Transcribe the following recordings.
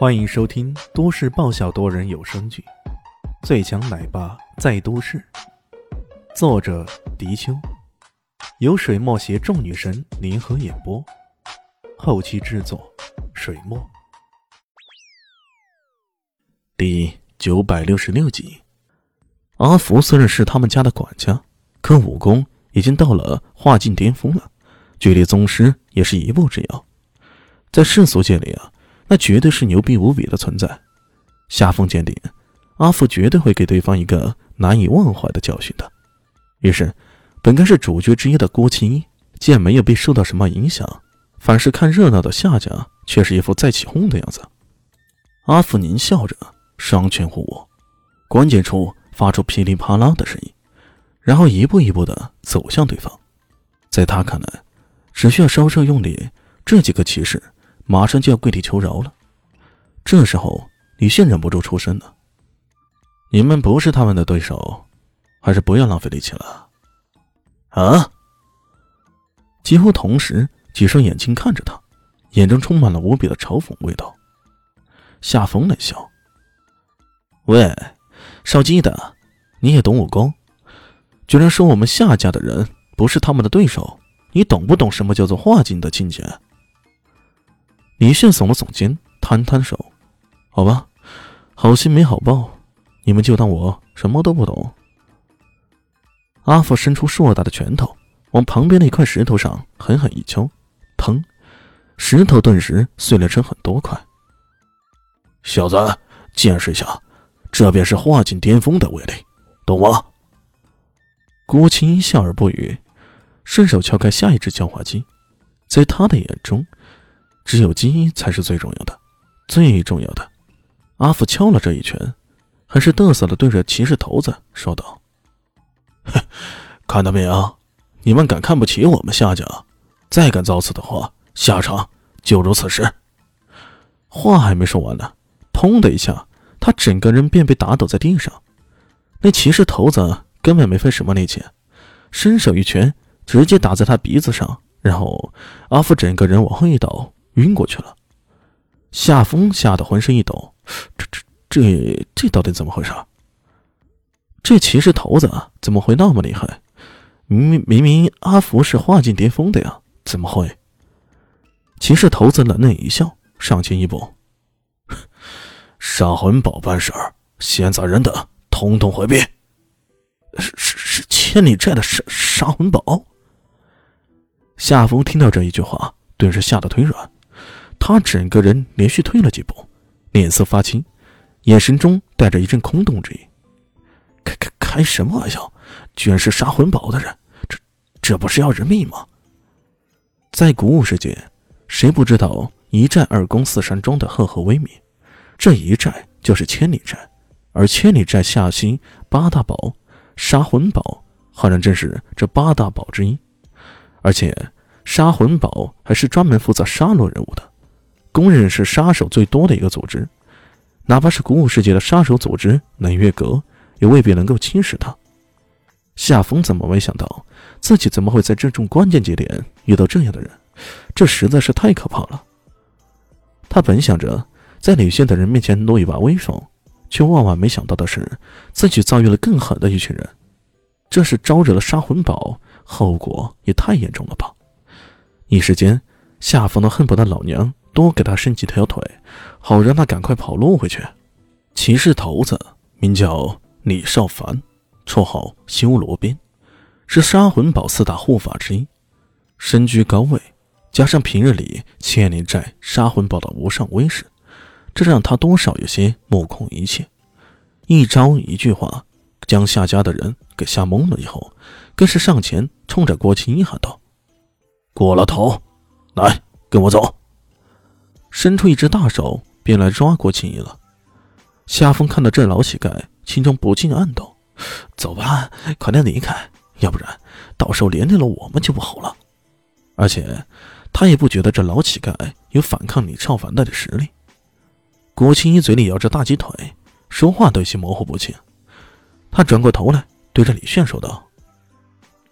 欢迎收听都市爆笑多人有声剧《最强奶爸在都市》，作者：迪秋，由水墨携众女神联合演播，后期制作：水墨。第九百六十六集，阿福虽然是他们家的管家，可武功已经到了化境巅峰了，距离宗师也是一步之遥，在世俗界里啊。那绝对是牛逼无比的存在。夏风鉴定，阿福绝对会给对方一个难以忘怀的教训的。于是，本该是主角之一的郭青衣，见没有被受到什么影响，反是看热闹的夏家却是一副再起哄的样子。阿福狞笑着，双拳互握，关节处发出噼里啪啦的声音，然后一步一步的走向对方。在他看来，只需要稍稍用力，这几个骑士。马上就要跪地求饶了，这时候李现忍不住出声了：“你们不是他们的对手，还是不要浪费力气了。”啊！几乎同时，几双眼睛看着他，眼中充满了无比的嘲讽味道。夏风冷笑：“喂，烧鸡的，你也懂武功？居然说我们夏家的人不是他们的对手？你懂不懂什么叫做化境的境界？”李炫耸了耸肩，摊摊手：“好吧，好心没好报，你们就当我什么都不懂。”阿福伸出硕大的拳头，往旁边的一块石头上狠狠一敲，砰！石头顿时碎裂成很多块。小子，见识一下，这便是化境巅峰的威力，懂吗？郭青笑而不语，顺手敲开下一只叫化机，在他的眼中。只有基因才是最重要的，最重要的。阿福敲了这一拳，还是嘚瑟的对着骑士头子说道：“哼，看到没有？你们敢看不起我们夏家，再敢造次的话，下场就如此时。”话还没说完呢，砰的一下，他整个人便被打倒在地上。那骑士头子根本没费什么力气，伸手一拳直接打在他鼻子上，然后阿福整个人往后一倒。晕过去了，夏风吓得浑身一抖，这这这这到底怎么回事？这骑士头子怎么会那么厉害？明明明明阿福是化境巅峰的呀，怎么会？骑士头子冷冷一笑，上前一步：“杀魂宝办事儿，闲杂人等统统回避。”是是是，千里寨的杀杀魂宝。夏风听到这一句话，顿时吓得腿软。他整个人连续退了几步，脸色发青，眼神中带着一阵空洞之意。开开开什么玩笑？居然是杀魂宝的人，这这不是要人命吗？在古武世界，谁不知道一寨二宫四山庄的赫赫威名？这一寨就是千里寨，而千里寨下心八大堡，杀魂宝好像正是这八大堡之一。而且杀魂宝还是专门负责杀戮人物的。公认是杀手最多的一个组织，哪怕是古武世界的杀手组织冷月阁，也未必能够轻视他。夏风怎么没想到自己怎么会在这种关键节点遇到这样的人？这实在是太可怕了。他本想着在李现等人面前露一把威风，却万万没想到的是，自己遭遇了更狠的一群人。这是招惹了杀魂堡，后果也太严重了吧！一时间，夏风都恨不得老娘。多给他伸几条腿，好让他赶快跑路回去。骑士头子名叫李少凡，绰号修罗鞭，是杀魂堡四大护法之一，身居高位，加上平日里千里寨杀魂堡的无上威势，这让他多少有些目空一切。一招一句话，将夏家的人给吓懵了。以后，更是上前冲着郭青衣喊道：“郭老头，来，跟我走。”伸出一只大手，便来抓郭青衣了。夏风看到这老乞丐，心中不禁暗道：“走吧，快点离开，要不然到时候连累了我们就不好了。”而且，他也不觉得这老乞丐有反抗李少凡的实力。郭青衣嘴里咬着大鸡腿，说话都有些模糊不清。他转过头来，对着李炫说道：“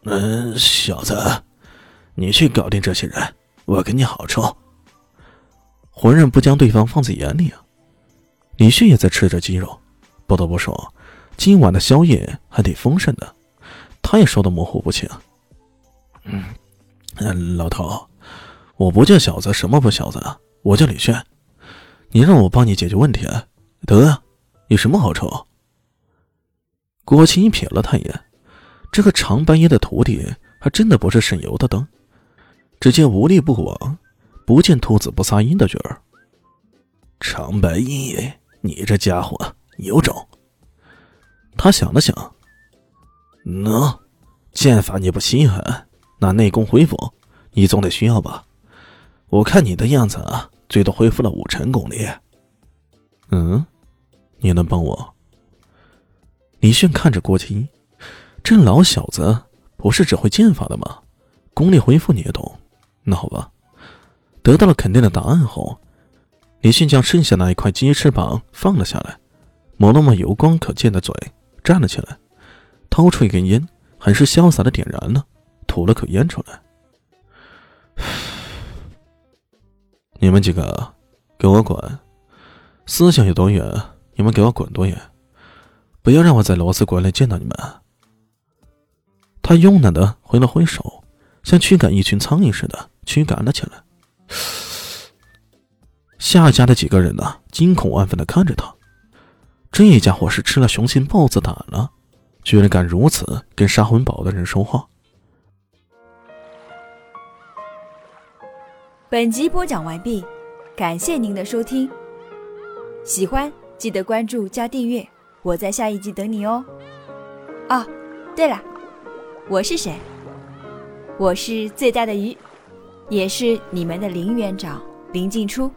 嗯，小子，你去搞定这些人，我给你好处。”浑然不将对方放在眼里啊！李迅也在吃着鸡肉，不得不说，今晚的宵夜还挺丰盛的。他也说的模糊不清。嗯，老头，我不叫小子，什么不小子？我叫李炫，你让我帮你解决问题，得啊，有什么好处？郭青瞥了他一眼，这个长半夜的徒弟还真的不是省油的灯。只见无利不往，不见兔子不撒鹰的角儿。长白夜，你这家伙有种！他想了想，喏，剑法你不稀罕，那内功恢复，你总得需要吧？我看你的样子啊，最多恢复了五成功力。嗯，你能帮我？李炫看着郭青，这老小子不是只会剑法的吗？功力恢复你也懂。那好吧，得到了肯定的答案后，李迅将剩下那一块鸡翅膀放了下来，抹了抹油光可见的嘴，站了起来，掏出一根烟，很是潇洒的点燃了，吐了口烟出来。你们几个，给我滚！思想有多远，你们给我滚多远！不要让我在螺丝馆里见到你们！他慵懒的挥了挥手，像驱赶一群苍蝇似的。驱赶了起来，夏家的几个人呢，惊恐万分的看着他。这家伙是吃了雄心豹子胆了，居然敢如此跟杀魂堡的人说话。本集播讲完毕，感谢您的收听。喜欢记得关注加订阅，我在下一集等你哦。哦，对了，我是谁？我是最大的鱼。也是你们的林园长林静初。